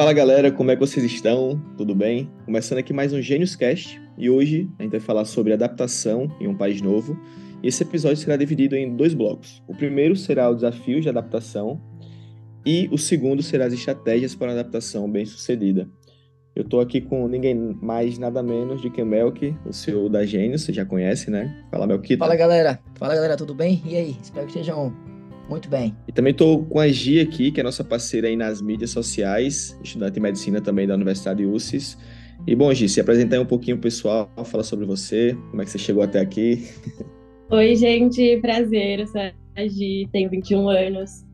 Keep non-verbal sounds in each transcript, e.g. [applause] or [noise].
Fala galera, como é que vocês estão? Tudo bem? Começando aqui mais um Gênios Cast e hoje a gente vai falar sobre adaptação em um país novo. E esse episódio será dividido em dois blocos. O primeiro será o desafio de adaptação e o segundo será as estratégias para adaptação bem sucedida. Eu estou aqui com ninguém mais, nada menos de que Melk, o CEO da Gênios, você já conhece, né? Fala, Melquita. Fala, galera. Fala, galera, tudo bem? E aí? Espero que estejam muito bem. E também estou com a Gi aqui, que é nossa parceira aí nas mídias sociais, estudante de medicina também da Universidade UCES. E bom, Gi, se apresentar aí um pouquinho pessoal, fala sobre você, como é que você chegou até aqui. [laughs] Oi, gente, prazer, eu sou a Gi, tenho 21 anos.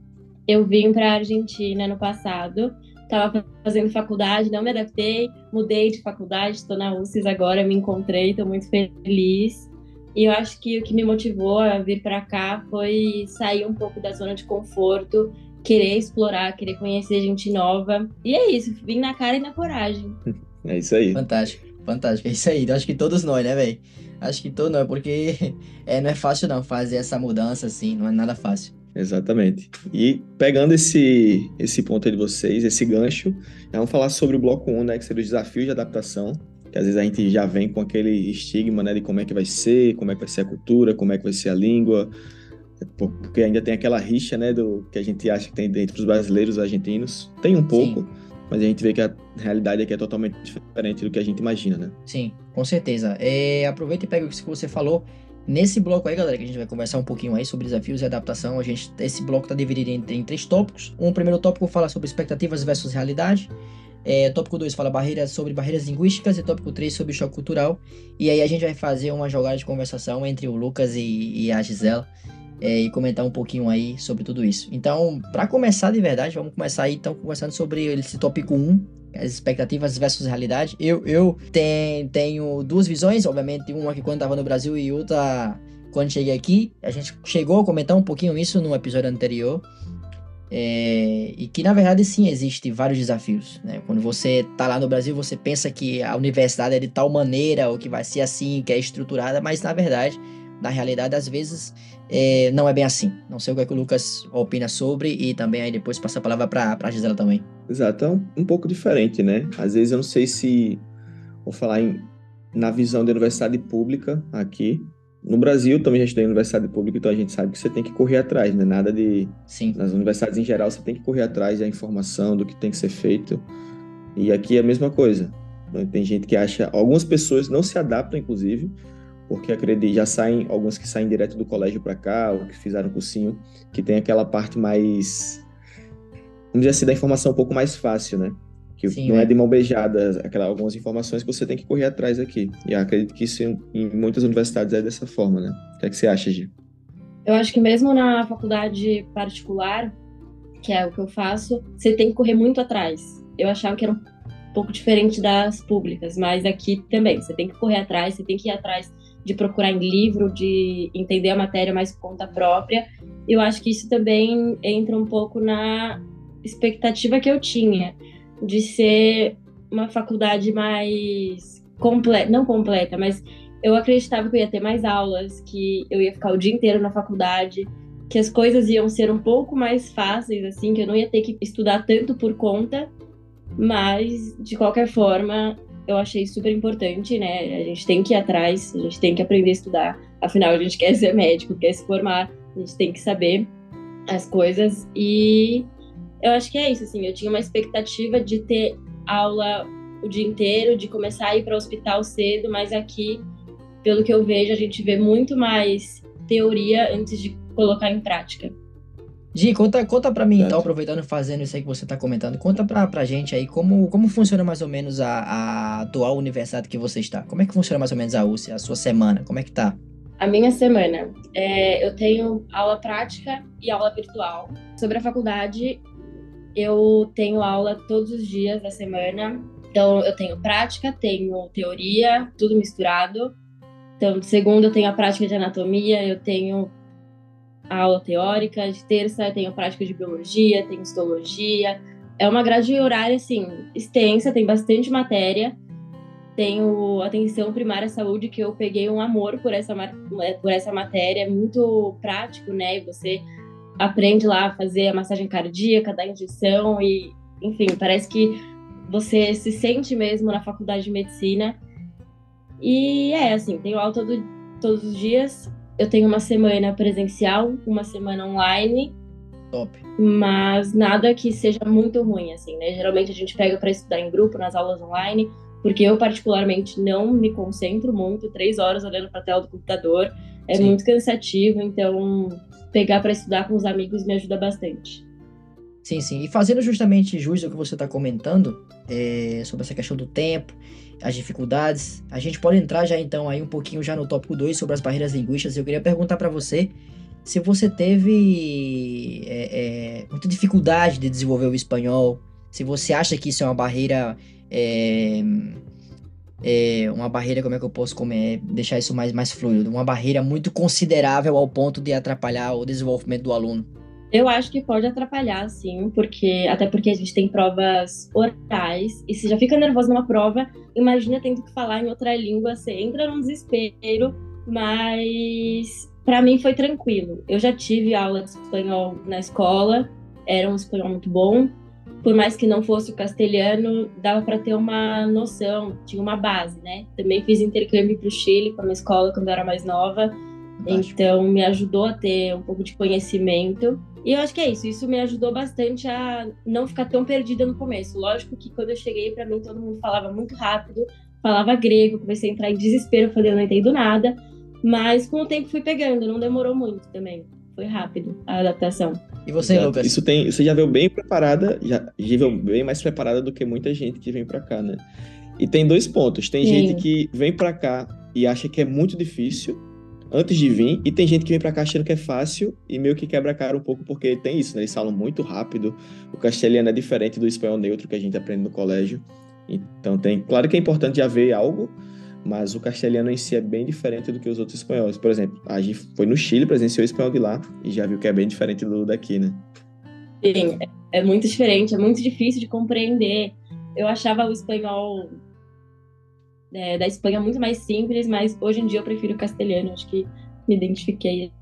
Eu vim para a Argentina no passado, estava fazendo faculdade, não me adaptei, mudei de faculdade, estou na UCES agora, me encontrei, estou muito feliz. E eu acho que o que me motivou a vir para cá foi sair um pouco da zona de conforto, querer explorar, querer conhecer gente nova. E é isso, vim na cara e na coragem. [laughs] É isso aí. Fantástico, fantástico. É isso aí. Eu acho que todos nós, né, velho? Acho que todos nós, porque [laughs] é, não é fácil não fazer essa mudança assim, não é nada fácil. Exatamente. E pegando esse, esse ponto aí de vocês, esse gancho, vamos falar sobre o bloco 1, né, que seria os desafios de adaptação que às vezes a gente já vem com aquele estigma, né, de como é que vai ser, como é que vai ser a cultura, como é que vai ser a língua, porque ainda tem aquela rixa, né, do que a gente acha que tem entre os brasileiros e os argentinos. Tem um pouco, Sim. mas a gente vê que a realidade aqui é totalmente diferente do que a gente imagina, né? Sim, com certeza. É, aproveita e pega o que você falou. Nesse bloco aí, galera, que a gente vai conversar um pouquinho aí sobre desafios e adaptação, a gente, esse bloco está dividido em, em três tópicos. Um primeiro tópico fala sobre expectativas versus realidade. É, tópico 2 fala barreiras, sobre barreiras linguísticas e tópico 3 sobre choque cultural. E aí a gente vai fazer uma jogada de conversação entre o Lucas e, e a Gisela é, e comentar um pouquinho aí sobre tudo isso. Então, para começar de verdade, vamos começar aí então conversando sobre esse tópico 1, as expectativas versus realidade. Eu, eu ten, tenho duas visões, obviamente, uma que quando estava no Brasil e outra quando cheguei aqui. A gente chegou a comentar um pouquinho isso no episódio anterior. É, e que na verdade sim existe vários desafios. Né? Quando você está lá no Brasil, você pensa que a universidade é de tal maneira ou que vai ser assim, que é estruturada, mas na verdade, na realidade, às vezes é, não é bem assim. Não sei o que, é que o Lucas opina sobre e também aí depois passa a palavra para a Gisela também. Exato, é um, um, pouco diferente, né? Às vezes eu não sei se vou falar em, na visão da universidade pública aqui, no Brasil, também já estudei em universidade pública, então a gente sabe que você tem que correr atrás, né? Nada de. Sim. Nas universidades em geral, você tem que correr atrás da informação, do que tem que ser feito. E aqui é a mesma coisa. Tem gente que acha. Algumas pessoas não se adaptam, inclusive, porque acredito, já saem, alguns que saem direto do colégio para cá, ou que fizeram cursinho, que tem aquela parte mais. Vamos dizer assim, da informação um pouco mais fácil, né? que Sim, não é. é de mão beijada, aquela, algumas informações que você tem que correr atrás aqui. E acredito que isso em, em muitas universidades é dessa forma, né? O que é que você acha, Gi? Eu acho que mesmo na faculdade particular, que é o que eu faço, você tem que correr muito atrás. Eu achava que era um pouco diferente das públicas, mas aqui também, você tem que correr atrás, você tem que ir atrás de procurar em livro, de entender a matéria mais por conta própria. Eu acho que isso também entra um pouco na expectativa que eu tinha de ser uma faculdade mais completa, não completa, mas eu acreditava que eu ia ter mais aulas, que eu ia ficar o dia inteiro na faculdade, que as coisas iam ser um pouco mais fáceis, assim, que eu não ia ter que estudar tanto por conta, mas de qualquer forma eu achei super importante, né? A gente tem que ir atrás, a gente tem que aprender a estudar, afinal a gente quer ser médico, quer se formar, a gente tem que saber as coisas e eu acho que é isso, assim, eu tinha uma expectativa de ter aula o dia inteiro, de começar a ir para o hospital cedo, mas aqui, pelo que eu vejo, a gente vê muito mais teoria antes de colocar em prática. Gi, conta, conta pra mim, então, aproveitando fazendo isso aí que você tá comentando, conta pra, pra gente aí como, como funciona mais ou menos a, a atual universidade que você está. Como é que funciona mais ou menos a UCE, a sua semana? Como é que tá? A minha semana, é, eu tenho aula prática e aula virtual. Sobre a faculdade, eu tenho aula todos os dias da semana. Então, eu tenho prática, tenho teoria, tudo misturado. Então, de segunda eu tenho a prática de anatomia, eu tenho aula teórica, de terça tenho prática de biologia, tenho histologia. É uma grade horária, assim, extensa, tem bastante matéria. Tenho atenção primária à saúde, que eu peguei um amor por essa, por essa matéria, é muito prático, né? Você aprende lá a fazer a massagem cardíaca, da injeção e, enfim, parece que você se sente mesmo na faculdade de medicina. E é assim, tenho aula todo, todos os dias. Eu tenho uma semana presencial, uma semana online. Top. Mas nada que seja muito ruim, assim, né? Geralmente a gente pega para estudar em grupo nas aulas online, porque eu particularmente não me concentro muito, três horas olhando para a tela do computador é Sim. muito cansativo, então pegar para estudar com os amigos me ajuda bastante. Sim, sim. E fazendo justamente jus ao que você está comentando é, sobre essa questão do tempo, as dificuldades, a gente pode entrar já então aí um pouquinho já no tópico 2 sobre as barreiras linguísticas. Eu queria perguntar para você se você teve é, é, muita dificuldade de desenvolver o espanhol, se você acha que isso é uma barreira é, é, uma barreira, como é que eu posso comer, deixar isso mais, mais fluido? Uma barreira muito considerável ao ponto de atrapalhar o desenvolvimento do aluno? Eu acho que pode atrapalhar, sim, porque até porque a gente tem provas orais e se já fica nervoso numa prova, imagina tendo que falar em outra língua, você entra num desespero, mas para mim foi tranquilo. Eu já tive aula de espanhol na escola, era um espanhol muito bom, por mais que não fosse o castelhano, dava para ter uma noção, tinha uma base, né? Também fiz intercâmbio para o Chile com a minha escola quando eu era mais nova, então me ajudou a ter um pouco de conhecimento. E eu acho que é isso, isso me ajudou bastante a não ficar tão perdida no começo. Lógico que quando eu cheguei, para mim todo mundo falava muito rápido, falava grego, comecei a entrar em desespero, falei, eu não entendo nada. Mas com o tempo fui pegando, não demorou muito também. Foi rápido a adaptação. E você, Exato. Lucas? Isso tem, você já veio bem preparada, já, já veio bem mais preparada do que muita gente que vem para cá, né? E tem dois pontos. Tem Sim. gente que vem para cá e acha que é muito difícil antes de vir, e tem gente que vem para cá achando que é fácil e meio que quebra a cara um pouco porque tem isso, né? Eles falam muito rápido. O castelhano é diferente do espanhol neutro que a gente aprende no colégio. Então tem, claro que é importante já ver algo, mas o castelhano em si é bem diferente do que os outros espanhóis. Por exemplo, a gente foi no Chile, presenciou o espanhol de lá e já viu que é bem diferente do daqui, né? Sim, é muito diferente, é muito difícil de compreender. Eu achava o espanhol é, da Espanha muito mais simples, mas hoje em dia eu prefiro o castelhano, acho que me identifiquei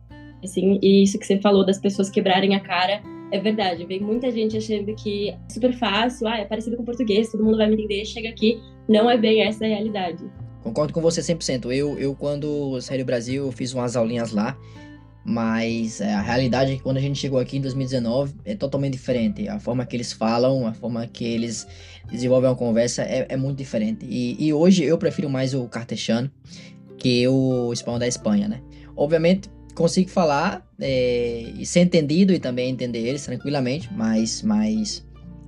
assim. E isso que você falou das pessoas quebrarem a cara é verdade. Vem muita gente achando que é super fácil, ah, é parecido com português, todo mundo vai me entender, chega aqui. Não é bem essa a realidade. Concordo com você 100%. Eu, eu quando saí do Brasil, eu fiz umas aulinhas lá, mas é, a realidade é que quando a gente chegou aqui em 2019 é totalmente diferente. A forma que eles falam, a forma que eles desenvolvem uma conversa é, é muito diferente. E, e, hoje eu prefiro mais o cartechano que o espanhol da Espanha, né? Obviamente consigo falar é, e ser entendido e também entender eles tranquilamente, mas, mas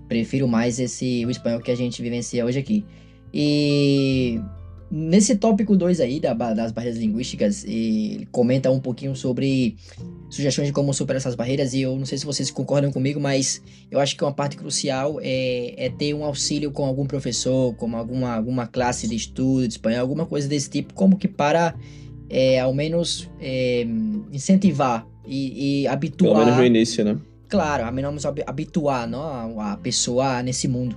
prefiro mais esse o espanhol que a gente vivencia hoje aqui. E Nesse tópico 2 aí da, das barreiras linguísticas, ele comenta um pouquinho sobre sugestões de como superar essas barreiras, e eu não sei se vocês concordam comigo, mas eu acho que uma parte crucial é, é ter um auxílio com algum professor, como alguma, alguma classe de estudo de espanhol, alguma coisa desse tipo, como que para é, ao menos é, incentivar e, e, habituar. Pelo menos no início, né? Claro, ao menos habituar não, a pessoa nesse mundo.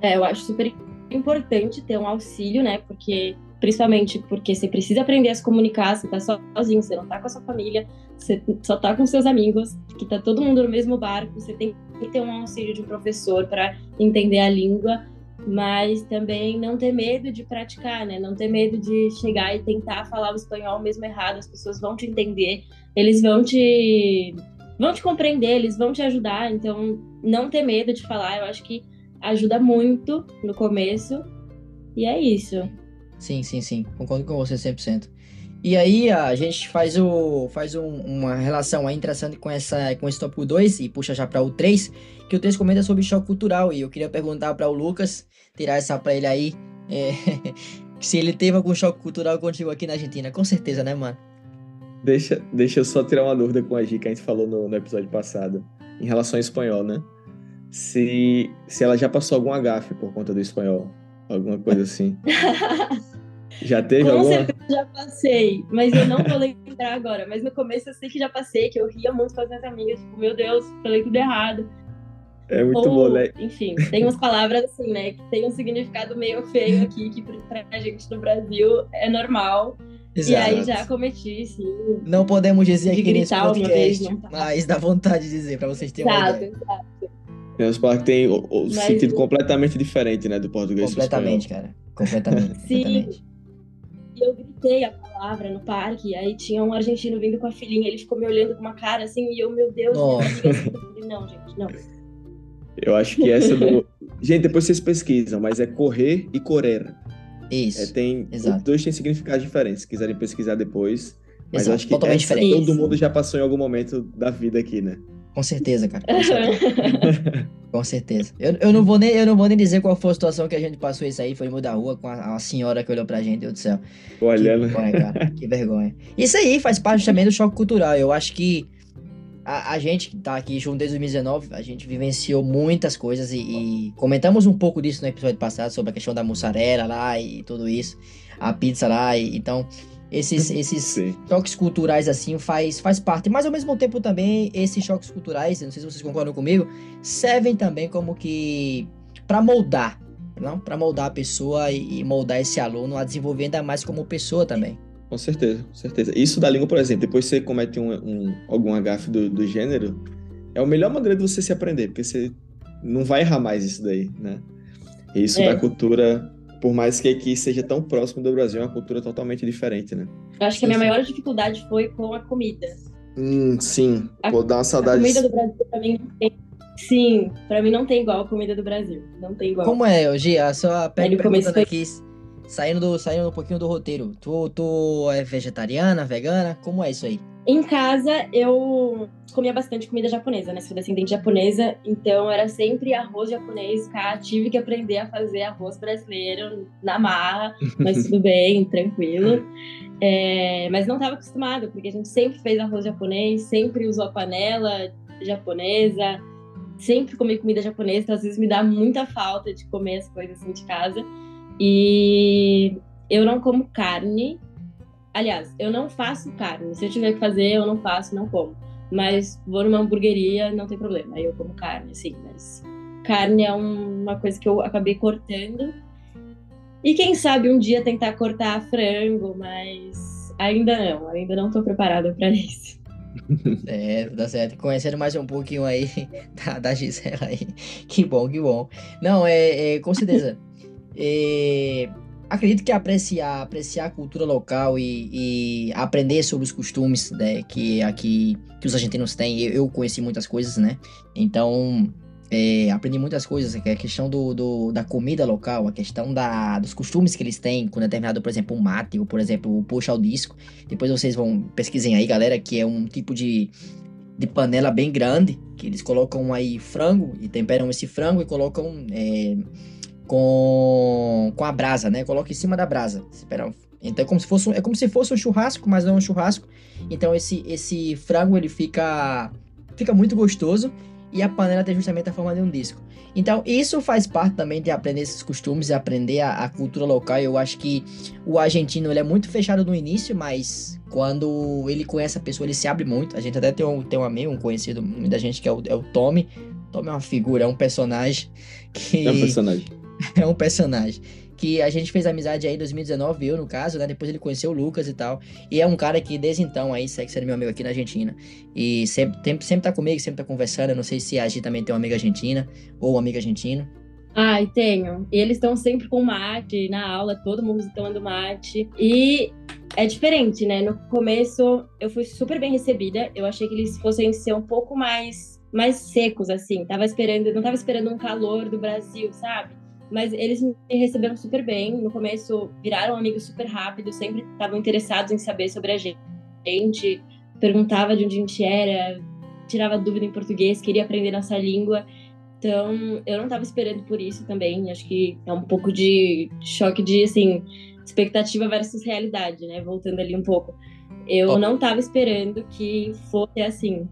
É, eu acho super importante ter um auxílio, né? Porque principalmente porque você precisa aprender a se comunicar, você tá sozinho, você não tá com a sua família, você só tá com seus amigos, que tá todo mundo no mesmo barco, você tem que ter um auxílio de um professor para entender a língua, mas também não ter medo de praticar, né? Não ter medo de chegar e tentar falar o espanhol mesmo errado, as pessoas vão te entender, eles vão te vão te compreender, eles vão te ajudar, então não ter medo de falar, eu acho que ajuda muito no começo. E é isso. Sim, sim, sim. Concordo com você 100%. E aí a gente faz, o, faz um, uma relação aí interessante com, essa, com esse tópico 2 e puxa já para o 3, que o 3 comenta sobre choque cultural. E eu queria perguntar para o Lucas, tirar essa para ele aí, é, [laughs] se ele teve algum choque cultural chegou aqui na Argentina. Com certeza, né, mano? Deixa, deixa eu só tirar uma dúvida com a Gi que a gente falou no, no episódio passado, em relação ao espanhol, né? Se, se ela já passou algum agafe por conta do espanhol. Alguma coisa assim. [laughs] já teve Com alguma? certeza já passei, mas eu não vou lembrar agora. Mas no começo eu sei que já passei, que eu ria muito com as minhas amigas. Tipo, meu Deus, falei tudo errado. É muito Ou, bom, né? Enfim, tem umas palavras assim, né? Que tem um significado meio feio aqui, que pra gente no Brasil é normal. Exato. E aí já cometi, sim. Não podemos dizer aqui nesse podcast, vez, tá. mas dá vontade de dizer, pra vocês terem exato, uma ideia. Exato. Tem palavras que tem o, o Mas- sentido completamente diferente, né, do português Completamente, cara. Completamente. [laughs] Sim. completamente. E eu gritei a palavra no parque, aí tinha um argentino vindo com a filhinha, ele ficou me olhando com uma cara assim, e eu, meu Deus, Nossa. minha amiga, assim, eu falei, não, gente, não. Eu acho que essa do. [laughs] Gente, depois vocês pesquisam, mas é correr e correr. É, Isso. tem, Exato. Os dois têm significados diferentes. Se quiserem pesquisar depois. Mas Exato, acho que totalmente essa diferente. todo mundo já passou em algum momento da vida aqui, né? Com certeza, cara. Com certeza. [laughs] Com certeza. Eu, eu, não vou nem, eu não vou nem dizer qual foi a situação que a gente passou isso aí. Foi no meio da rua com a, a senhora que olhou pra gente, Deus do céu. Olhando. Que vergonha, cara. Que vergonha. Isso aí faz parte também do choque cultural. Eu acho que a, a gente que tá aqui junto desde 2019, a gente vivenciou muitas coisas e, e comentamos um pouco disso no episódio passado sobre a questão da mussarela lá e tudo isso, a pizza lá. E, então, esses, esses Sim. choques culturais assim faz, faz parte. Mas ao mesmo tempo também esses choques culturais, não sei se vocês concordam comigo, servem também como que para moldar, não? Para moldar a pessoa e, moldar esse aluno a desenvolver ainda mais como pessoa também. Com certeza, com certeza. Isso da língua, por exemplo, depois você comete um, um- algum agafe do, do gênero, é a melhor maneira de você se aprender, porque você não vai errar mais isso daí, né? Isso É. da cultura, por mais que aqui seja tão próximo do Brasil, é uma cultura totalmente diferente, né? Eu acho que a minha maior dificuldade foi com a comida. Hum, sim. A- Pô, dá uma A saudade. comida do Brasil pra mim não tem. Sim, pra mim não tem igual a comida do Brasil. Não tem igual. Como é, Gia? Só pe- Aí no começo perguntando foi- aqui, saindo, do, saindo um pouquinho do roteiro. Tu, tu é vegetariana, vegana? Como é isso aí? Em casa, eu comia bastante comida japonesa, né? Sou descendente japonesa, então era sempre arroz japonês. Cá, tive que aprender a fazer arroz brasileiro na marra, mas tudo [laughs] bem, tranquilo. É, mas não estava acostumada, porque a gente sempre fez arroz japonês, sempre usou a panela japonesa, sempre comi comida japonesa, então às vezes me dá muita falta de comer as coisas assim de casa. E eu não como carne, Aliás, eu não faço carne. Se eu tiver que fazer, eu não faço, não como. Mas vou numa hamburgueria, não tem problema. Aí eu como carne, sim. Mas carne é um- uma coisa que eu acabei cortando. E quem sabe um dia tentar cortar frango, mas ainda não. Ainda não tô preparada para [laughs] isso. É, tá certo. Conhecendo mais um pouquinho aí [laughs] da, da Gisela aí. Que bom, que bom. Não, é, é, com certeza. É, acredito que apreciar, apreciar a cultura local e, e aprender sobre os costumes né, que aqui que os argentinos têm. Eu, conheci muitas coisas, né? Então, é, aprendi muitas coisas. é A questão do, do- da comida local, a questão da, dos costumes que eles têm com determinado, por exemplo, um mate, ou por exemplo, o puxa ao disco. Depois vocês vão pesquisem aí, galera, que é um tipo de, de panela bem grande, que eles colocam aí frango e temperam esse frango e colocam é, com, com a brasa, né? Coloca em cima da brasa. Espera, então é como se fosse um, é como se fosse um churrasco, mas não é um churrasco. Então esse esse frango ele fica fica muito gostoso e a panela tem justamente a forma de um disco. Então isso faz parte também de aprender esses costumes e aprender a, a cultura local. Eu acho que o argentino ele é muito fechado no início, mas quando ele conhece a pessoa ele se abre muito. A gente até tem um, tem um amigo, um conhecido da gente que é o, é o Tommy. Tommy é uma figura, é um personagem que É um personagem. [laughs] é um personagem. Que a gente fez amizade aí em 2019, eu no caso, né? Depois ele conheceu o Lucas e tal. E é um cara que desde então aí segue sendo meu amigo aqui na Argentina. E sempre, sempre, sempre tá comigo, sempre tá conversando. Eu não sei se a Gi também tem uma amiga argentina ou um amigo argentino. Ai, tenho. E eles estão sempre com mate na aula, todo mundo tomando mate. E é diferente, né? No começo eu fui super bem recebida. Eu achei que eles fossem ser um pouco mais mais secos assim. Tava esperando, não tava esperando um calor do Brasil, sabe? Mas eles me receberam super bem. No começo viraram amigos super rápido, sempre estavam interessados em saber sobre a gente, perguntava de onde a gente era, tirava dúvida em português, queria aprender nossa língua. Então, eu não tava esperando por isso também. Acho que é um pouco de choque de, assim, expectativa versus realidade, né? Voltando ali um pouco. Eu Ó. não tava esperando que fosse assim.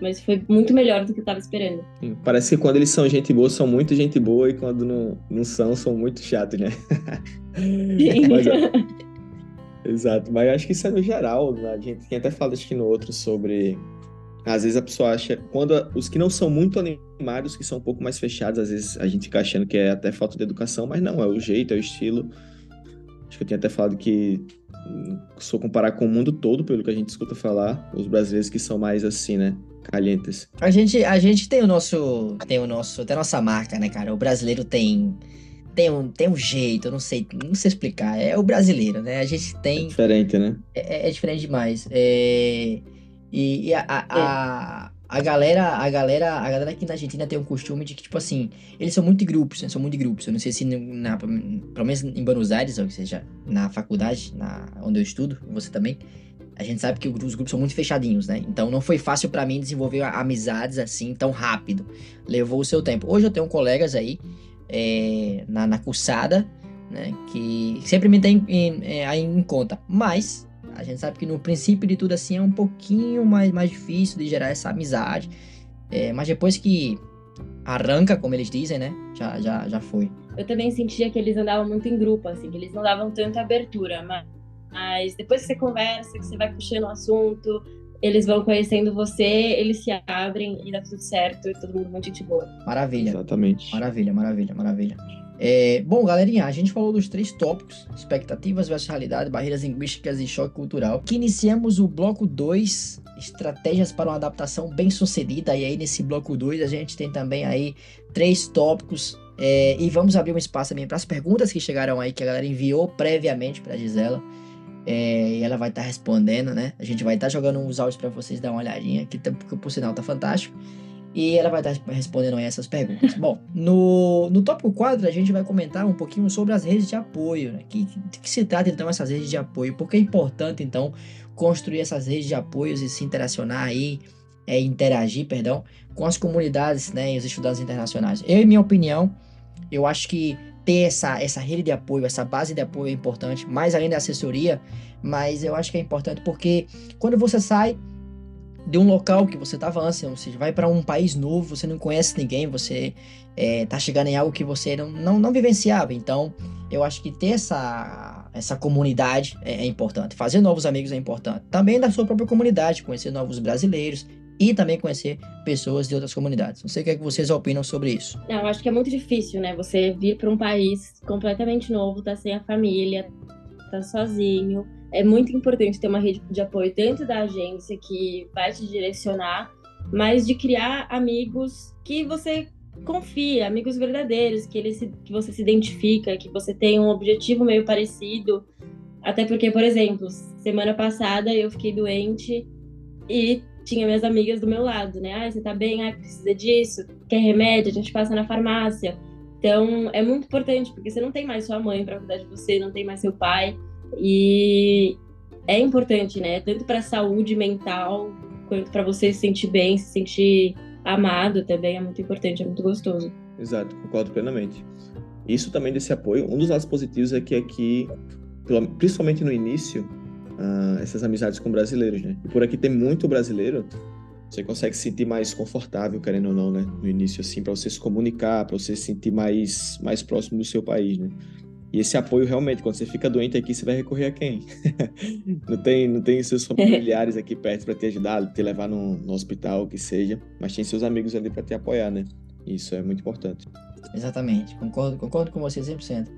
Mas foi muito melhor do que eu tava esperando. Sim, Parece que quando eles são gente boa, são muito gente boa, e quando não, não são, são muito chatos, né? [laughs] Mas, Exato, mas eu acho que isso é no geral, né? a gente tem até falado acho que no outro sobre. Às vezes a pessoa acha. Quando a- os que não são muito animados, que são um pouco mais fechados, às vezes a gente fica achando que é até falta de educação, mas não, é o jeito, é o estilo. Acho que eu tinha até falado que se eu comparar com o mundo todo, pelo que a gente escuta falar, os brasileiros que são mais assim, né? Calientes. A gente, a gente tem o nosso. Tem o nosso. Tem a nossa marca, né, cara? O brasileiro tem. Tem um, tem um jeito, eu não sei, não sei explicar. É o brasileiro, né? A gente tem. É diferente, né? É, é diferente demais. É, e, e a, a, a, a, galera, a galera, a galera aqui na Argentina tem um costume de que, tipo assim, eles são muito grupos, né? São muito grupos. Eu não sei se na, pelo menos em Buenos Aires, ou seja, na faculdade, na, onde eu estudo, você também a gente sabe que os grupos são muito fechadinhos, né? Então não foi fácil para mim desenvolver amizades assim tão rápido. Levou o seu tempo. Hoje eu tenho colegas aí é, na, na cursada, né? Que sempre me tem em, é, em conta. Mas a gente sabe que no princípio de tudo assim é um pouquinho mais, mais difícil de gerar essa amizade. É, mas depois que arranca, como eles dizem, né? Já, já, já foi. Eu também sentia que eles andavam muito em grupo, assim, que eles não davam tanta abertura, mas mas depois que você conversa, que você vai puxando o assunto, eles vão conhecendo você, eles se abrem e dá tudo certo, e todo mundo muito de boa. Maravilha. Exatamente. Maravilha, maravilha, maravilha. É, bom, galerinha, a gente falou dos três tópicos: expectativas versus realidade, barreiras linguísticas e choque cultural. Que iniciamos o bloco 2, estratégias para uma adaptação bem sucedida. E aí, nesse bloco 2, a gente tem também aí três tópicos. É, e vamos abrir um espaço também para as perguntas que chegaram aí, que a galera enviou previamente para Gisela. É, e ela vai estar tá respondendo, né? A gente vai estar tá jogando uns áudios para vocês dar uma olhadinha, que porque por sinal tá fantástico. E ela vai estar respondendo aí essas perguntas. [laughs] Bom, no, no tópico 4 a gente vai comentar um pouquinho sobre as redes de apoio, né? Que, que, que se trata então essas redes de apoio? Porque é importante então construir essas redes de apoios e se interacionar aí, é, interagir, perdão, com as comunidades, né? E os estudantes internacionais. Eu, em minha opinião, eu acho que ter essa, essa rede de apoio, essa base de apoio é importante, mais além da assessoria, mas eu acho que é importante porque quando você sai de um local que você estava antes, ou seja, vai para um país novo, você não conhece ninguém, você está é, chegando em algo que você não, não, não, vivenciava. Então, eu acho que ter essa, essa comunidade é, é importante. Fazer novos amigos é importante. Também da sua própria comunidade, conhecer novos brasileiros, e também conhecer pessoas de outras comunidades. Não sei o que, é que vocês opinam sobre isso. Eu acho que é muito difícil, né? Você vir para um país completamente novo, tá sem a família, tá sozinho. É muito importante ter uma rede de apoio dentro da agência que vai te direcionar, mas de criar amigos que você confia, amigos verdadeiros, que, ele se, que você se identifica, que você tem um objetivo meio parecido. Até porque, por exemplo, semana passada eu fiquei doente e tinha minhas amigas do meu lado, né? Ah, você tá bem? Ah, precisa disso? Quer remédio? A gente passa na farmácia. Então, é muito importante, porque você não tem mais sua mãe para cuidar de você, não tem mais seu pai. E é importante, né? Tanto para a saúde mental, quanto para você se sentir bem, se sentir amado também é muito importante, é muito gostoso. Exato, concordo plenamente. Isso também desse apoio, um dos lados positivos é que aqui, principalmente no início, uh, essas amizades com brasileiros, né? E por aqui tem muito brasileiro, você consegue se sentir mais confortável, querendo ou não, né? No início, assim, para você se comunicar, para você se sentir mais, mais próximo do seu país, né? E esse apoio, realmente, quando você fica doente aqui, você vai recorrer a quem? [laughs] não, tem, não tem seus [laughs] familiares aqui perto para te ajudar, te levar no, no hospital, o que seja, mas tem seus amigos ali para te apoiar, né? Isso é muito importante. Exatamente, concordo, concordo com você 100%.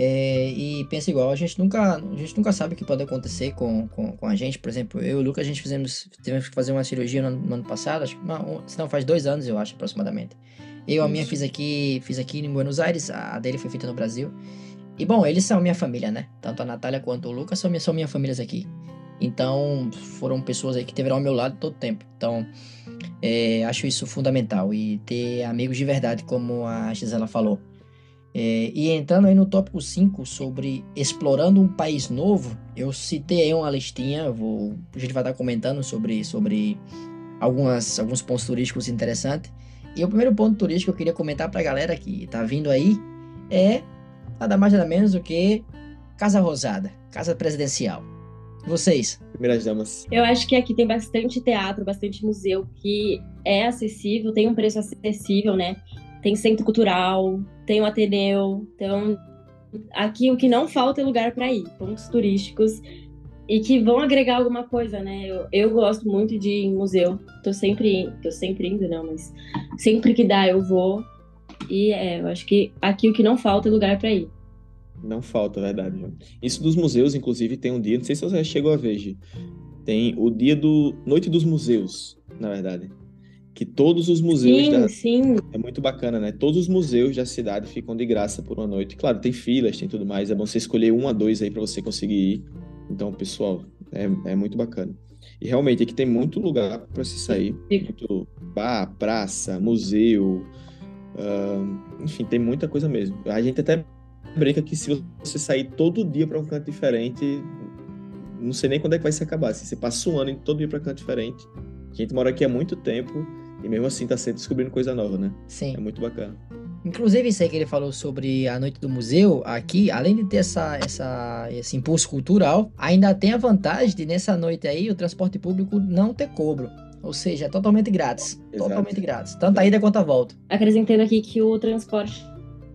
É, e pensa igual, a gente nunca, a gente nunca sabe o que pode acontecer com, com, com a gente. Por exemplo, eu e o Lucas, a gente fizemos, tivemos que fazer uma cirurgia no, no ano passado, acho uma, se não faz dois anos, eu acho, aproximadamente. Eu, a minha fiz aqui, fiz aqui em Buenos Aires, a dele foi feita no Brasil. E bom, eles são minha família, né? Tanto a Natália quanto o Lucas são, minha, são minhas famílias aqui. Então, foram pessoas aí que tiveram ao meu lado todo o tempo. Então, é, acho isso fundamental. E ter amigos de verdade, como a Gisela falou. É, e entrando aí no tópico 5 sobre explorando um país novo, eu citei aí uma listinha, vou, a gente vai estar comentando sobre, sobre algumas, alguns pontos turísticos interessantes. E o primeiro ponto turístico que eu queria comentar para a galera que está vindo aí é nada mais nada menos do que Casa Rosada, Casa Presidencial. Vocês? Primeiras damas. Eu acho que aqui tem bastante teatro, bastante museu que é acessível, tem um preço acessível, né? tem centro cultural, tem o Ateneu. Então, aqui o que não falta é lugar para ir, pontos turísticos e que vão agregar alguma coisa, né? Eu, eu gosto muito de ir em museu. Tô sempre, tô sempre indo, não, mas sempre que dá eu vou. E é, eu acho que aqui o que não falta é lugar para ir. Não falta, verdade. Isso dos museus, inclusive, tem um dia, não sei se você já chegou a ver, Gi. tem o dia do Noite dos Museus, na verdade. Que todos os museus sim, da... sim. É muito bacana, né? Todos os museus da cidade ficam de graça por uma noite. Claro, tem filas, tem tudo mais. É bom você escolher um a dois aí para você conseguir ir. Então, pessoal, é, é muito bacana. E realmente aqui tem muito lugar para se sair. Muito bar, praça, museu. Uh, enfim, tem muita coisa mesmo. A gente até brinca que se você sair todo dia para um canto diferente, não sei nem quando é que vai se acabar. Se você passa um ano indo todo dia para canto diferente. A gente mora aqui há muito tempo e mesmo assim tá sempre descobrindo coisa nova, né? Sim. É muito bacana. Inclusive, isso aí que ele falou sobre a noite do museu, aqui, além de ter essa, essa, esse impulso cultural, ainda tem a vantagem de nessa noite aí o transporte público não ter cobro. Ou seja, é totalmente grátis. Exato. Totalmente grátis. Tanto a ida quanto a volta. Acrescentando aqui que o transporte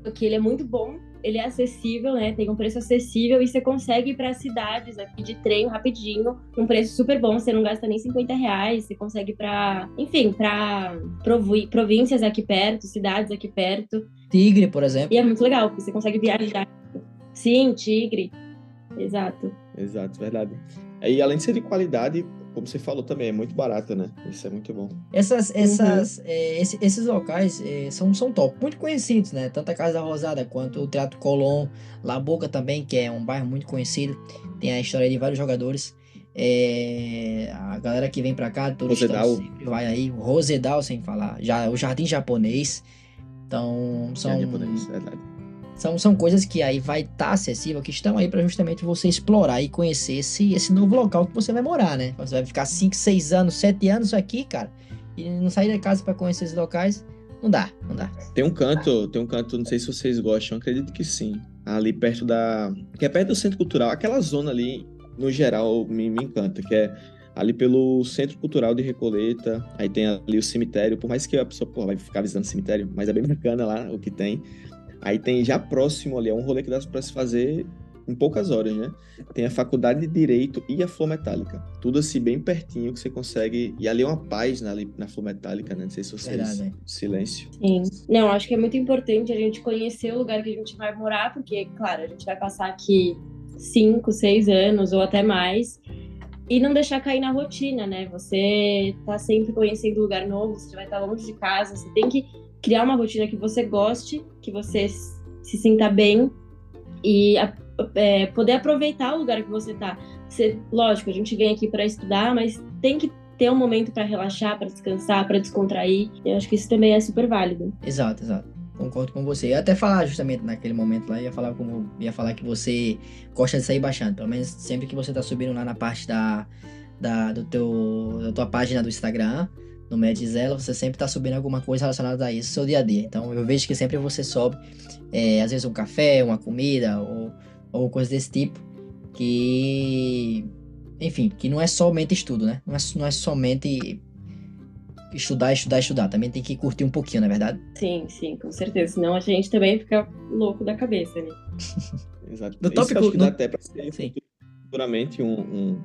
aqui ele é muito bom, ele é acessível, né? Tem um preço acessível e você consegue ir para cidades aqui de trem rapidinho, um preço super bom. Você não gasta nem 50 reais, você consegue ir para, enfim, para províncias aqui perto, cidades aqui perto. Tigre, por exemplo. E é muito legal, porque você consegue viajar. Sim, Tigre. Exato. Exato, verdade. E além de ser de qualidade, como você falou também, é muito barato, né? Isso é muito bom. Essas, essas, uhum. é, esse, esses locais é, são, são top, muito conhecidos, né? Tanto a Casa da Rosada quanto o Teatro Colón, La Boca também, que é um bairro muito conhecido, tem a história de vários jogadores. É, a galera que vem pra cá, todos sempre vai aí, o Rosedal, sem falar, já, o Jardim Japonês. Então, são. Jardim Japonês, verdade são, são coisas que aí vai estar tá acessível, que estão aí para justamente você explorar e conhecer esse, esse novo local que você vai morar, né? Você vai ficar 5, 6 anos, 7 anos aqui, cara, e não sair da casa para conhecer esses locais, não dá, não dá. Tem um canto, tem um canto, não sei se vocês gostam, acredito que sim. Ali perto da. Que é perto do centro cultural, aquela zona ali, no geral, me, me encanta, que é ali pelo Centro Cultural de Recoleta, aí tem ali o cemitério, por mais que a pessoa pô, vai ficar visitando o cemitério, mas é bem bacana lá o que tem. Aí tem já próximo ali, é um rolê que dá para se fazer em poucas horas, né? Tem a Faculdade de Direito e a Flor Metálica. Tudo assim, bem pertinho que você consegue. E ali é uma página ali na Flor Metálica, né? Não sei se vocês. Verdade. Silêncio. Sim. Não, acho que é muito importante a gente conhecer o lugar que a gente vai morar, porque, claro, a gente vai passar aqui cinco, seis anos ou até mais. E não deixar cair na rotina, né? Você tá sempre conhecendo lugar novo, você vai estar longe de casa, você tem que criar uma rotina que você goste, que você se sinta bem e é, poder aproveitar o lugar que você tá. Você, lógico, a gente vem aqui para estudar, mas tem que ter um momento para relaxar, para descansar, para descontrair. Eu acho que isso também é super válido. Exato, exato. Concordo com você. Eu ia até falar justamente naquele momento lá, ia falar como ia falar que você gosta de sair baixando, pelo menos sempre que você tá subindo lá na parte da, da do teu da tua página do Instagram, no Medzilla, você sempre está subindo alguma coisa relacionada a isso, seu dia a dia. Então eu vejo que sempre você sobe, é, às vezes um café, uma comida ou, ou coisa desse tipo, que, enfim, que não é somente estudo, né? Não é, não é somente estudar, estudar, estudar. Também tem que curtir um pouquinho, não é verdade? Sim, sim, com certeza. Senão a gente também fica louco da cabeça, né? [laughs] Exato. No tópico, acho que dá até para ser futuramente um, um,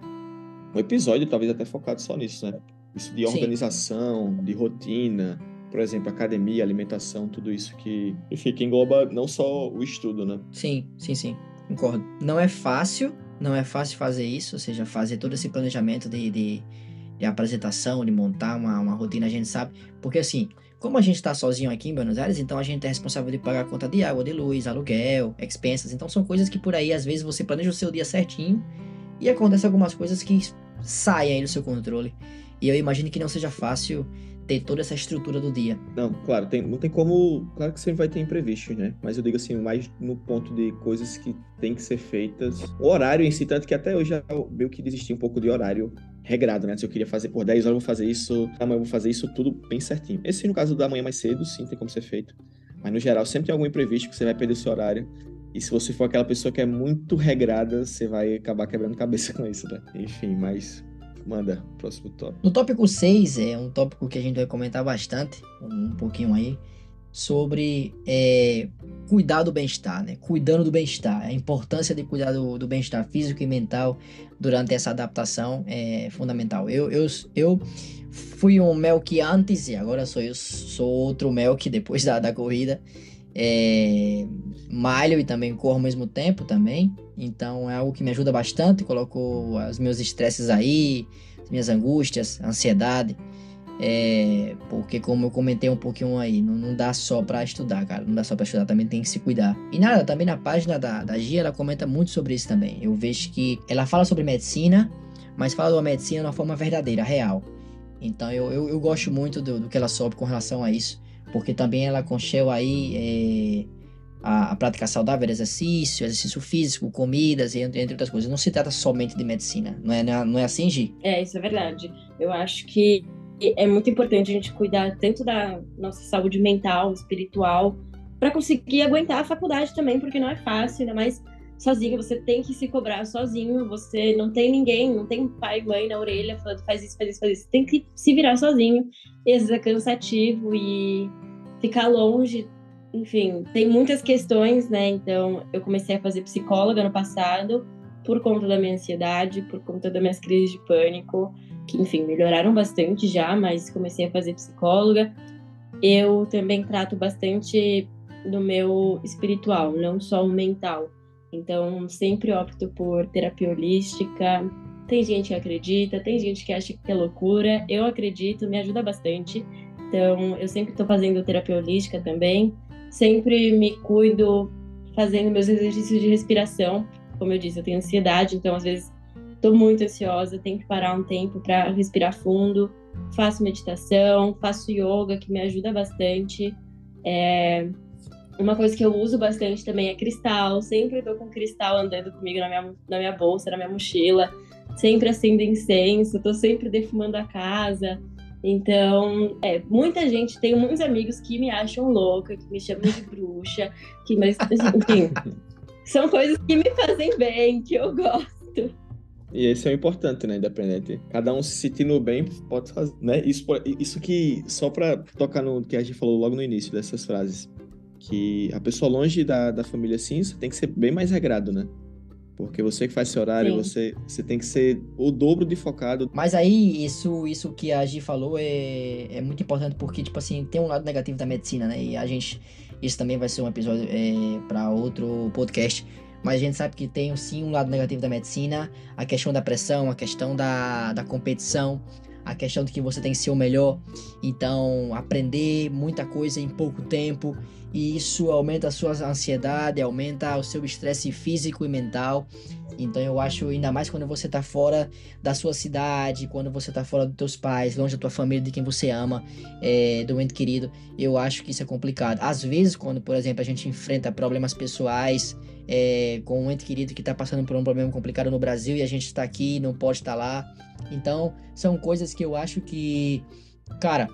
um episódio, talvez até focado só nisso, né? Isso de organização, Sim. de rotina, por exemplo, academia, alimentação, tudo isso que, enfim, que engloba não só o estudo, né? Sim, sim, sim. Concordo. Não é fácil, não é fácil fazer isso, ou seja, fazer todo esse planejamento de, de, de apresentação, de montar uma, uma rotina, a gente sabe. Porque assim, como a gente está sozinho aqui em Buenos Aires, então a gente é responsável de pagar a conta de água, de luz, aluguel, expensas. Então são coisas que por aí, às vezes, você planeja o seu dia certinho e acontece algumas coisas que saem aí do seu controle. E eu imagino que não seja fácil ter toda essa estrutura do dia. Não, claro, tem, não tem como. Claro que sempre vai ter imprevistos, né? Mas eu digo assim, mais no ponto de coisas que tem que ser feitas. O horário em si, tanto que até hoje eu meio que desisti um pouco de horário regrado, né? Se eu queria fazer por 10 horas, eu vou fazer isso, amanhã eu vou fazer isso tudo bem certinho. Esse no caso da manhã mais cedo, sim, tem como ser feito. Mas no geral, sempre tem algum imprevisto que você vai perder o seu horário. E se você for aquela pessoa que é muito regrada, você vai acabar quebrando cabeça [laughs] com isso, né? Enfim, mas Manda, próximo tópico. No tópico 6, é um tópico que a gente vai comentar bastante, um pouquinho aí, sobre é, cuidar do bem-estar, né? Cuidando do bem-estar. A importância de cuidar do, do bem-estar físico e mental durante essa adaptação é fundamental. Eu, eu, eu fui um Melk antes e agora sou eu sou outro Melk depois da, da corrida. É, malho e também corro ao mesmo tempo também. Então é algo que me ajuda bastante. Coloco os meus estresses aí, as minhas angústias, ansiedade. É, porque como eu comentei um pouquinho aí, não, não dá só para estudar, cara. Não dá só para estudar, também tem que se cuidar. E nada, também na página da, da Gia, ela comenta muito sobre isso também. Eu vejo que ela fala sobre medicina, mas fala da medicina de uma forma verdadeira, real. Então eu, eu, eu gosto muito do, do, que ela sobe com relação a isso. Porque também ela concheu aí é, a, a prática saudável, exercício, exercício físico, comidas, entre, entre outras coisas. Não se trata somente de medicina, não é, não é, não é assim, Gi? É, isso é verdade. Eu acho que é muito importante a gente cuidar tanto da nossa saúde mental, espiritual, para conseguir aguentar a faculdade também, porque não é fácil, ainda mais sozinho, você tem que se cobrar sozinho, você não tem ninguém, não tem pai mãe na orelha falando faz isso, faz isso, faz isso, tem que se virar sozinho, e às vezes é cansativo e ficar longe enfim, tem muitas questões, né? Então, eu comecei a fazer psicóloga no passado por conta da minha ansiedade, por conta das minhas crises de pânico, que, enfim, melhoraram bastante já, mas comecei a fazer psicóloga. Eu também trato bastante do meu espiritual, não só o mental. Então, sempre opto por terapia holística. Tem gente que acredita, tem gente que acha que é loucura. Eu acredito, me ajuda bastante. Então, eu sempre estou fazendo terapia holística também. Sempre me cuido fazendo meus exercícios de respiração. Como eu disse, eu tenho ansiedade, então às vezes estou muito ansiosa, tenho que parar um tempo para respirar fundo. Faço meditação, faço yoga, que me ajuda bastante. É... Uma coisa que eu uso bastante também é cristal. Sempre estou com cristal andando comigo na minha, na minha bolsa, na minha mochila. Sempre acendo incenso, estou sempre defumando a casa. Então, é, muita gente, tenho muitos amigos que me acham louca, que me chamam de bruxa, que, mas, enfim, [laughs] são coisas que me fazem bem, que eu gosto. E esse é o importante, né, independente. Cada um se sentindo bem pode fazer, né? Isso, isso que, só para tocar no que a gente falou logo no início dessas frases, que a pessoa longe da, da família cinza tem que ser bem mais regrado, né? Porque você que faz seu horário, você, você tem que ser o dobro de focado. Mas aí, isso, isso que a Gi falou é, é muito importante porque, tipo assim, tem um lado negativo da medicina, né? E a gente. Isso também vai ser um episódio é, para outro podcast. Mas a gente sabe que tem sim um lado negativo da medicina, a questão da pressão, a questão da, da competição, a questão de que você tem que ser o melhor. Então, aprender muita coisa em pouco tempo e isso aumenta a sua ansiedade, aumenta o seu estresse físico e mental. Então eu acho ainda mais quando você está fora da sua cidade, quando você está fora dos teus pais, longe da tua família, de quem você ama, é, do ente querido, eu acho que isso é complicado. Às vezes, quando, por exemplo, a gente enfrenta problemas pessoais é, com um ente querido que está passando por um problema complicado no Brasil e a gente está aqui não pode estar tá lá. Então, são coisas que eu acho que, cara,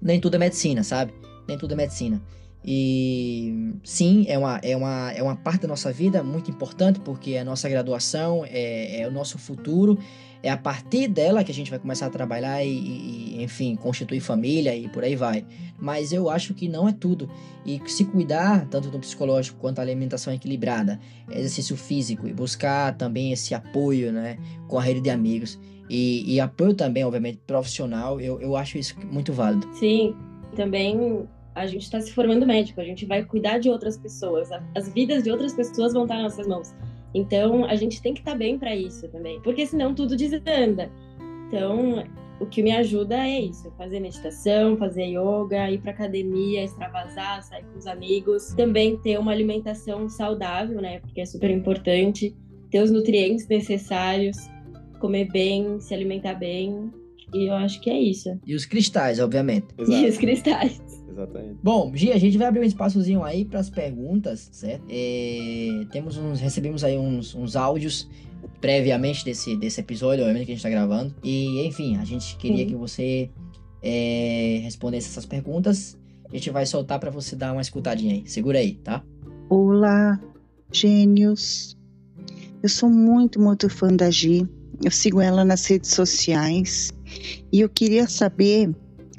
nem tudo é medicina, sabe? Nem tudo é medicina. E sim, é uma, é, uma, é uma parte da nossa vida muito importante, porque a nossa graduação é, é o nosso futuro, é a partir dela que a gente vai começar a trabalhar e, e, enfim, constituir família e por aí vai. Mas eu acho que não é tudo. E se cuidar, tanto do psicológico quanto a alimentação equilibrada, exercício físico e buscar também esse apoio, né, com a rede de amigos. E, e apoio também, obviamente, profissional, eu, eu acho isso muito válido. Sim, também a gente está se formando médico, a gente vai cuidar de outras pessoas, as vidas de outras pessoas vão estar nas nossas mãos. Então, a gente tem que estar tá bem para isso também, porque senão tudo desanda. Então, o que me ajuda é isso: fazer meditação, fazer yoga, ir para academia, extravasar, sair com os amigos. Também ter uma alimentação saudável, né? Porque é super importante. Ter os nutrientes necessários, comer bem, se alimentar bem. E eu acho que é isso. E os cristais, obviamente. Exato. E os cristais. Exatamente. Bom, Gi, a gente vai abrir um espaçozinho aí para as perguntas, certo? É, temos uns, recebemos aí uns, uns áudios previamente desse, desse episódio, obviamente que a gente está gravando. E, enfim, a gente queria que você é, respondesse essas perguntas. A gente vai soltar para você dar uma escutadinha aí. Segura aí, tá? Olá, gênios. Eu sou muito, muito fã da Gi. Eu sigo ela nas redes sociais. E eu queria saber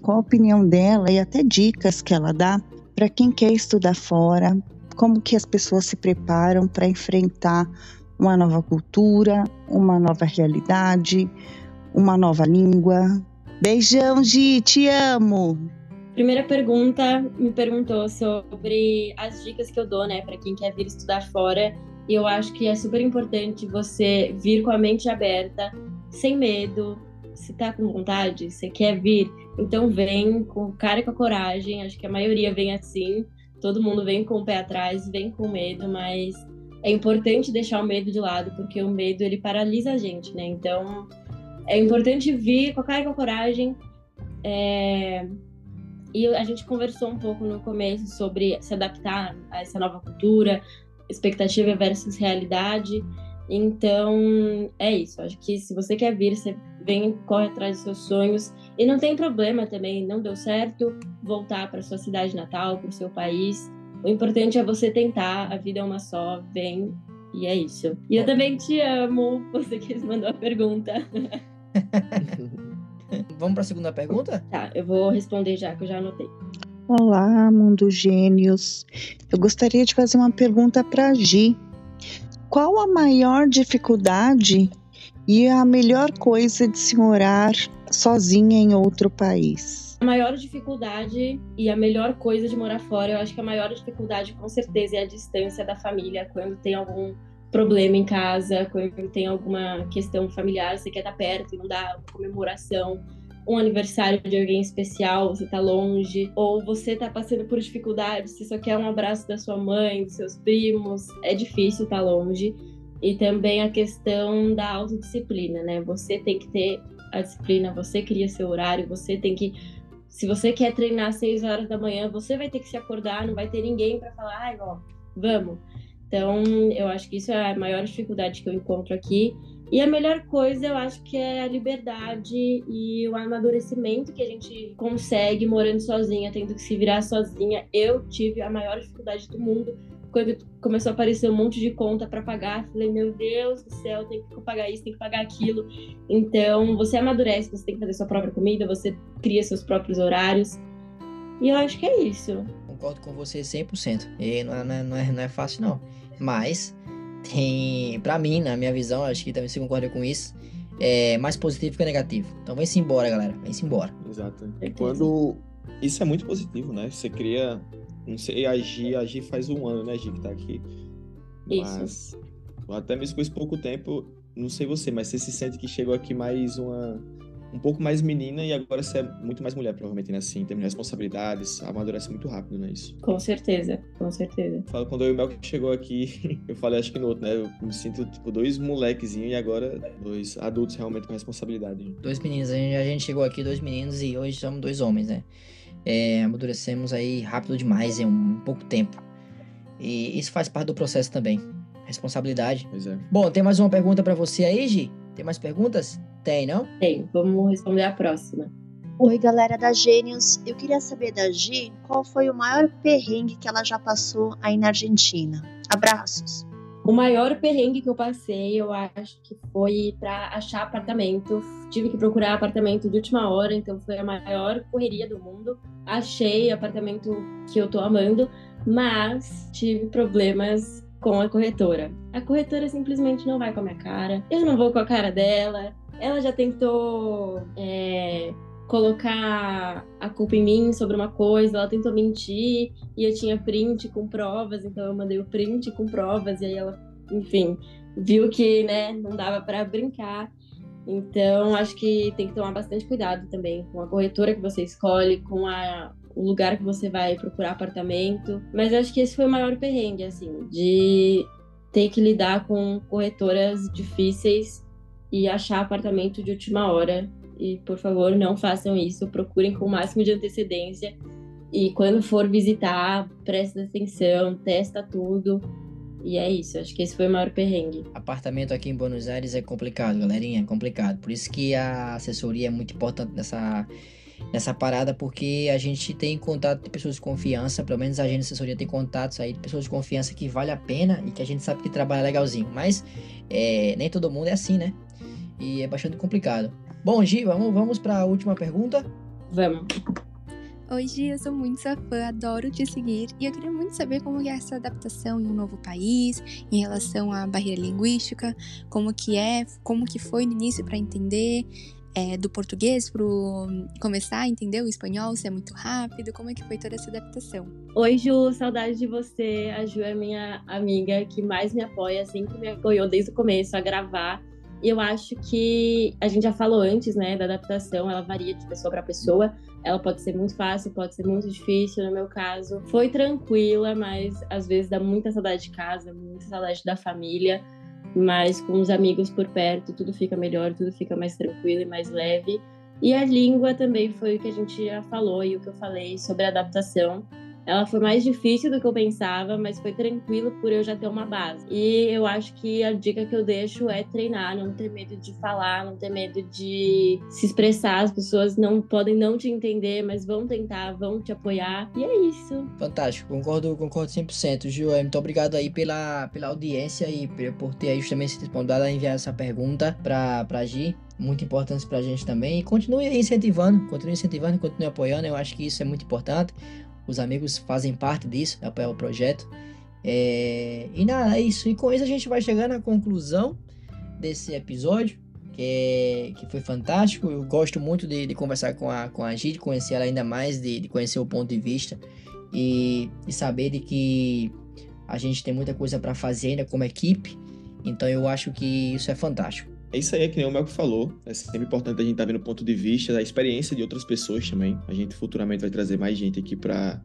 qual a opinião dela e até dicas que ela dá para quem quer estudar fora, como que as pessoas se preparam para enfrentar uma nova cultura, uma nova realidade, uma nova língua. Beijão, Gi, te amo! Primeira pergunta me perguntou sobre as dicas que eu dou, né, para quem quer vir estudar fora. E eu acho que é super importante você vir com a mente aberta, sem medo. Se tá com vontade, você quer vir, então vem com cara e com a coragem. Acho que a maioria vem assim. Todo mundo vem com o pé atrás, vem com medo, mas é importante deixar o medo de lado, porque o medo ele paralisa a gente, né? Então é importante vir com a cara e com a coragem. É... E a gente conversou um pouco no começo sobre se adaptar a essa nova cultura, expectativa versus realidade. Então, é isso. Acho que se você quer vir, você vem, corre atrás dos seus sonhos. E não tem problema também, não deu certo, voltar para sua cidade natal, para o seu país. O importante é você tentar, a vida é uma só, vem. E é isso. E eu também te amo, [laughs] você que mandou a pergunta. [laughs] Vamos para a segunda pergunta? Tá, eu vou responder já, que eu já anotei. Olá, mundo gênios. Eu gostaria de fazer uma pergunta para a Gi. Qual a maior dificuldade e a melhor coisa de se morar sozinha em outro país? A maior dificuldade e a melhor coisa de morar fora, eu acho que a maior dificuldade com certeza é a distância da família, quando tem algum problema em casa, quando tem alguma questão familiar, você quer estar perto não dá comemoração um aniversário de alguém especial, você tá longe, ou você tá passando por dificuldades, você só quer um abraço da sua mãe, dos seus primos, é difícil estar tá longe. E também a questão da autodisciplina, né? Você tem que ter a disciplina, você cria seu horário, você tem que. Se você quer treinar às 6 horas da manhã, você vai ter que se acordar, não vai ter ninguém para falar, ai, ó, vamos. Então, eu acho que isso é a maior dificuldade que eu encontro aqui. E a melhor coisa eu acho que é a liberdade e o amadurecimento que a gente consegue morando sozinha, tendo que se virar sozinha. Eu tive a maior dificuldade do mundo quando começou a aparecer um monte de conta para pagar. Falei, meu Deus do céu, tem que pagar isso, tem que pagar aquilo. Então, você amadurece, você tem que fazer sua própria comida, você cria seus próprios horários. E eu acho que é isso. Concordo com você 100%. E não é, não é, não é fácil, não. Mas tem, para mim, na minha visão, acho que também você concorda com isso, é mais positivo que negativo. Então vem-se embora, galera. Vem-se embora. Exato. E quando. Isso é muito positivo, né? Você cria. Não sei, agir, agir faz um ano, né, Gi, que tá aqui. Mas, isso. Até mesmo com esse pouco tempo, não sei você, mas você se sente que chegou aqui mais uma um pouco mais menina e agora você é muito mais mulher, provavelmente, né? Assim, em termos de responsabilidades, amadurece muito rápido, não é isso? Com certeza, com certeza. Falo, quando eu e o Mel chegou aqui, [laughs] eu falei, acho que no outro, né? Eu me sinto, tipo, dois molequezinhos e agora dois adultos realmente com responsabilidade. Dois meninos, a gente, a gente chegou aqui, dois meninos, e hoje somos dois homens, né? É, amadurecemos aí rápido demais em um pouco tempo. E isso faz parte do processo também. Responsabilidade. Pois é. Bom, tem mais uma pergunta para você aí, Gi? Tem mais perguntas? Tem, não? Tem. Vamos responder a próxima. Oi, galera da Gênios. Eu queria saber da Gi qual foi o maior perrengue que ela já passou aí na Argentina. Abraços. O maior perrengue que eu passei, eu acho que foi para achar apartamento. Tive que procurar apartamento de última hora, então foi a maior correria do mundo. Achei apartamento que eu tô amando, mas tive problemas com a corretora. A corretora simplesmente não vai com a minha cara, eu não vou com a cara dela. Ela já tentou é, colocar a culpa em mim sobre uma coisa, ela tentou mentir e eu tinha print com provas, então eu mandei o print com provas e aí ela, enfim, viu que né, não dava para brincar. Então, acho que tem que tomar bastante cuidado também com a corretora que você escolhe, com a, o lugar que você vai procurar apartamento. Mas acho que esse foi o maior perrengue, assim, de ter que lidar com corretoras difíceis e achar apartamento de última hora. E, por favor, não façam isso. Procurem com o máximo de antecedência. E quando for visitar, preste atenção, testa tudo. E é isso, acho que esse foi o maior perrengue. Apartamento aqui em Buenos Aires é complicado, galerinha, é complicado. Por isso que a assessoria é muito importante nessa nessa parada, porque a gente tem contato de pessoas de confiança, pelo menos a gente assessoria tem contatos aí de pessoas de confiança que vale a pena e que a gente sabe que trabalha legalzinho. Mas é, nem todo mundo é assim, né? E é bastante complicado. Bom, Gi, vamos, vamos para a última pergunta? Vamos. Oi, Gi, eu sou muito sua fã, adoro te seguir e eu queria muito saber como é essa adaptação em um novo país, em relação à barreira linguística, como que é, como que foi no início para entender é, do português pro começar a entender o espanhol? Se é muito rápido? Como é que foi toda essa adaptação? Oi, Ju, saudade de você. A Ju é minha amiga que mais me apoia, sempre me apoiou desde o começo a gravar. E eu acho que a gente já falou antes, né, da adaptação, ela varia de pessoa para pessoa. Ela pode ser muito fácil, pode ser muito difícil. No meu caso, foi tranquila, mas às vezes dá muita saudade de casa, muita saudade da família. Mas com os amigos por perto, tudo fica melhor, tudo fica mais tranquilo e mais leve. E a língua também foi o que a gente já falou e o que eu falei sobre adaptação. Ela foi mais difícil do que eu pensava, mas foi tranquilo por eu já ter uma base. E eu acho que a dica que eu deixo é treinar, não ter medo de falar, não ter medo de se expressar. As pessoas não podem não te entender, mas vão tentar, vão te apoiar. E é isso. Fantástico, concordo, concordo 100%. Gil, muito obrigado aí pela, pela audiência e por ter aí justamente se disponibilizado a enviar essa pergunta para pra Gi muito importante para a gente também. E continue incentivando, continue incentivando, continue apoiando. Eu acho que isso é muito importante. Os amigos fazem parte disso, apoiar o projeto. É... E nada, é isso. E com isso a gente vai chegando à conclusão desse episódio, que, é... que foi fantástico. Eu gosto muito de, de conversar com a, com a Gi, de conhecer ela ainda mais, de, de conhecer o ponto de vista e, e saber de que a gente tem muita coisa para fazer ainda como equipe. Então eu acho que isso é fantástico. É isso aí, é que nem o Melco falou. É sempre importante a gente estar tá vendo o ponto de vista, a experiência de outras pessoas também. A gente futuramente vai trazer mais gente aqui para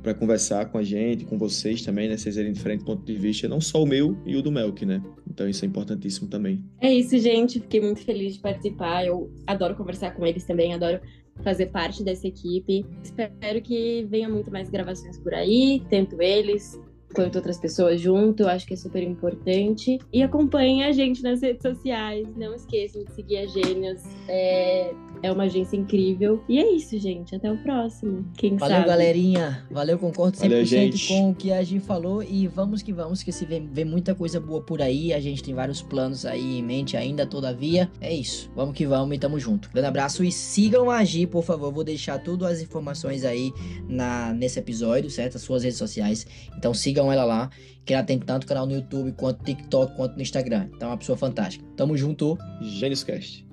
para conversar com a gente, com vocês também, né? Vocês verem diferentes pontos de vista, não só o meu e o do Melk, né? Então isso é importantíssimo também. É isso, gente. Fiquei muito feliz de participar. Eu adoro conversar com eles também, adoro fazer parte dessa equipe. Espero que venha muito mais gravações por aí, tanto eles quanto outras pessoas junto, eu acho que é super importante. E acompanhe a gente nas redes sociais, não esqueçam de seguir a Gênios, é, é uma agência incrível. E é isso, gente, até o próximo, quem Valeu, sabe. galerinha, valeu, concordo 100% Valeu, com o que a gente falou e vamos que vamos, que se vê, vê muita coisa boa por aí, a gente tem vários planos aí em mente ainda, todavia, é isso, vamos que vamos e tamo junto. Grande abraço e sigam a Gi, por favor, vou deixar todas as informações aí na, nesse episódio, certo? As suas redes sociais, então sigam sigam ela lá, que ela tem tanto canal no YouTube, quanto TikTok, quanto no Instagram. Então é uma pessoa fantástica. Tamo junto. Gênioscast.